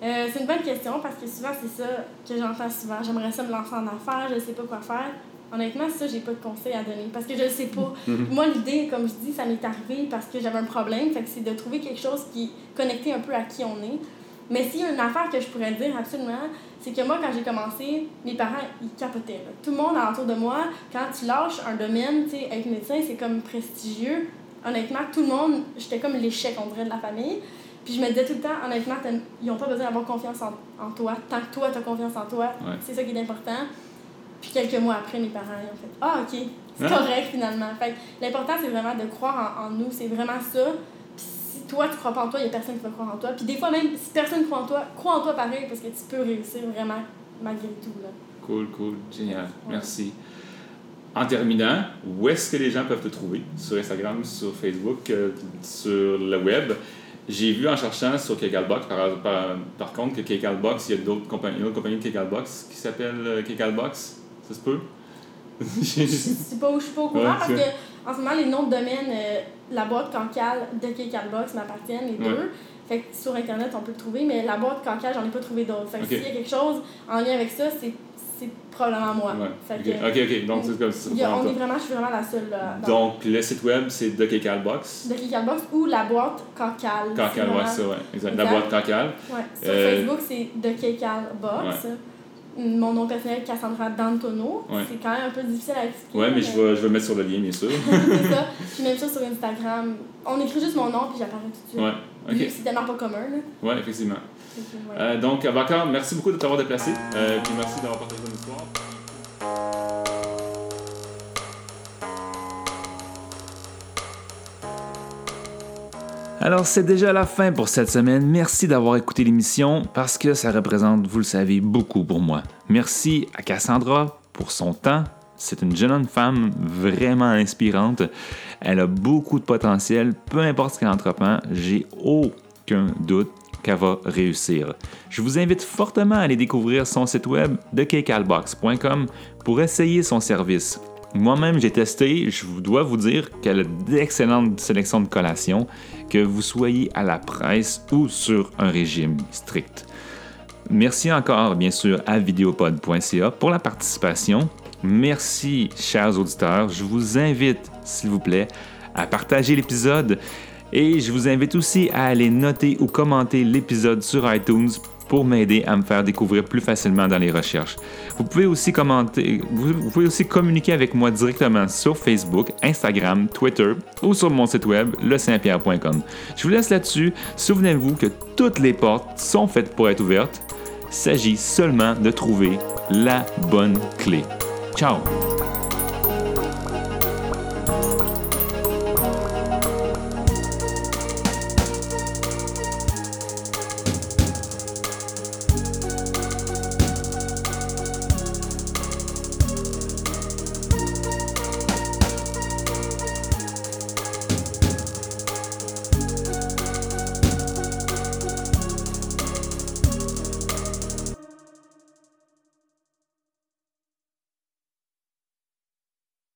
Euh, c'est une bonne question parce que souvent, c'est ça que j'entends souvent. J'aimerais ça me lancer en affaires, je ne sais pas quoi faire. Honnêtement, ça, j'ai pas de conseils à donner parce que je ne sais pas. Mhm. Moi, l'idée, comme je dis, ça m'est arrivé parce que j'avais un problème. Fait que c'est de trouver quelque chose qui est connecté un peu à qui on est. Mais s'il y a une affaire que je pourrais dire absolument, c'est que moi, quand j'ai commencé, mes parents, ils capotaient. là. Tout le monde autour de moi, quand tu lâches un domaine, tu sais, être médecin, c'est comme prestigieux. Honnêtement, tout le monde, j'étais comme l'échec, on dirait, de la famille. Puis je me disais tout le temps, honnêtement, ils n'ont pas besoin d'avoir confiance en, en toi. Tant que toi, tu as confiance en toi, Ouais. c'est ça qui est important. Puis quelques mois après, mes parents, ils ont fait Ah, ok, c'est Hein? correct finalement. Fait l'important, c'est vraiment de croire en, en nous. C'est vraiment ça. Toi, tu crois pas en toi, il n'y a personne qui va croire en toi. Puis des fois, même si personne croit en toi, crois en toi pareil parce que tu peux réussir vraiment malgré tout. Là. Cool, cool, génial. Ouais. Merci. En terminant, où est-ce que les gens peuvent te trouver? Sur Instagram, sur Facebook, euh, sur le web J'ai vu en cherchant sur Kekalbox, par, par, par contre, que Kekalbox, il y a d'autres compagnies, une autre compagnie de Kekalbox qui s'appelle euh, Kekalbox. Ça se peut? Je suis pas, je suis pas au courant Ouais, parce que en ce moment, les noms de domaine, euh, la boîte cancale de Kekalbox m'appartiennent, les Ouais. deux. Fait que sur Internet, on peut le trouver, mais la boîte cancale, j'en ai pas trouvé d'autres. Fait que s'il y a quelque chose en lien avec ça, c'est probablement moi. Ouais. Fait Ok, que, ok, ok. Donc, c'est comme ça. il y a- on toi. est vraiment, je suis vraiment la seule là, dans- Donc, le site web, c'est de Kekalbox. de Kekalbox ou la boîte cancale. Cancale, ouais, ça, ouais. Exact. La boîte Cancale. Ouais. Sur Euh, Facebook, c'est de Kekalbox. Mon nom personnel, Cassandra D'Antono. Ouais. C'est quand même un peu difficile à expliquer. Ouais, mais je vais, je vais le mettre sur le lien, bien sûr. c'est ça. Puis même ça sur Instagram. On écrit juste mon nom puis j'apparais tout de suite. Ouais, ok. C'est tellement pas commun. Là. Ouais, effectivement. Ouais. Euh, donc, Abakar, merci beaucoup de t'avoir déplacé. Euh, puis merci d'avoir partagé ton histoire. Alors, c'est déjà la fin pour cette semaine. Merci d'avoir écouté l'émission parce que ça représente, vous le savez, beaucoup pour moi. Merci à Cassandra pour son temps. C'est une jeune femme vraiment inspirante. Elle a beaucoup de potentiel, peu importe ce qu'elle entreprend. J'ai aucun doute qu'elle va réussir. Je vous invite fortement à aller découvrir son site web de kcalbox.com pour essayer son service. Moi-même, j'ai testé, je dois vous dire qu'elle a d'excellentes sélections de collations, que vous soyez à la presse ou sur un régime strict. Merci encore, bien sûr, à videopod.ca pour la participation. Merci, chers auditeurs. Je vous invite, s'il vous plaît, à partager l'épisode et je vous invite aussi à aller noter ou commenter l'épisode sur iTunes pour m'aider à me faire découvrir plus facilement dans les recherches. Vous pouvez aussi commenter, vous, pouvez aussi communiquer avec moi directement sur Facebook, Instagram, Twitter ou sur mon site web le-saint-pierre.com. Je vous laisse là-dessus. Souvenez-vous que toutes les portes sont faites pour être ouvertes. Il s'agit seulement de trouver la bonne clé. Ciao!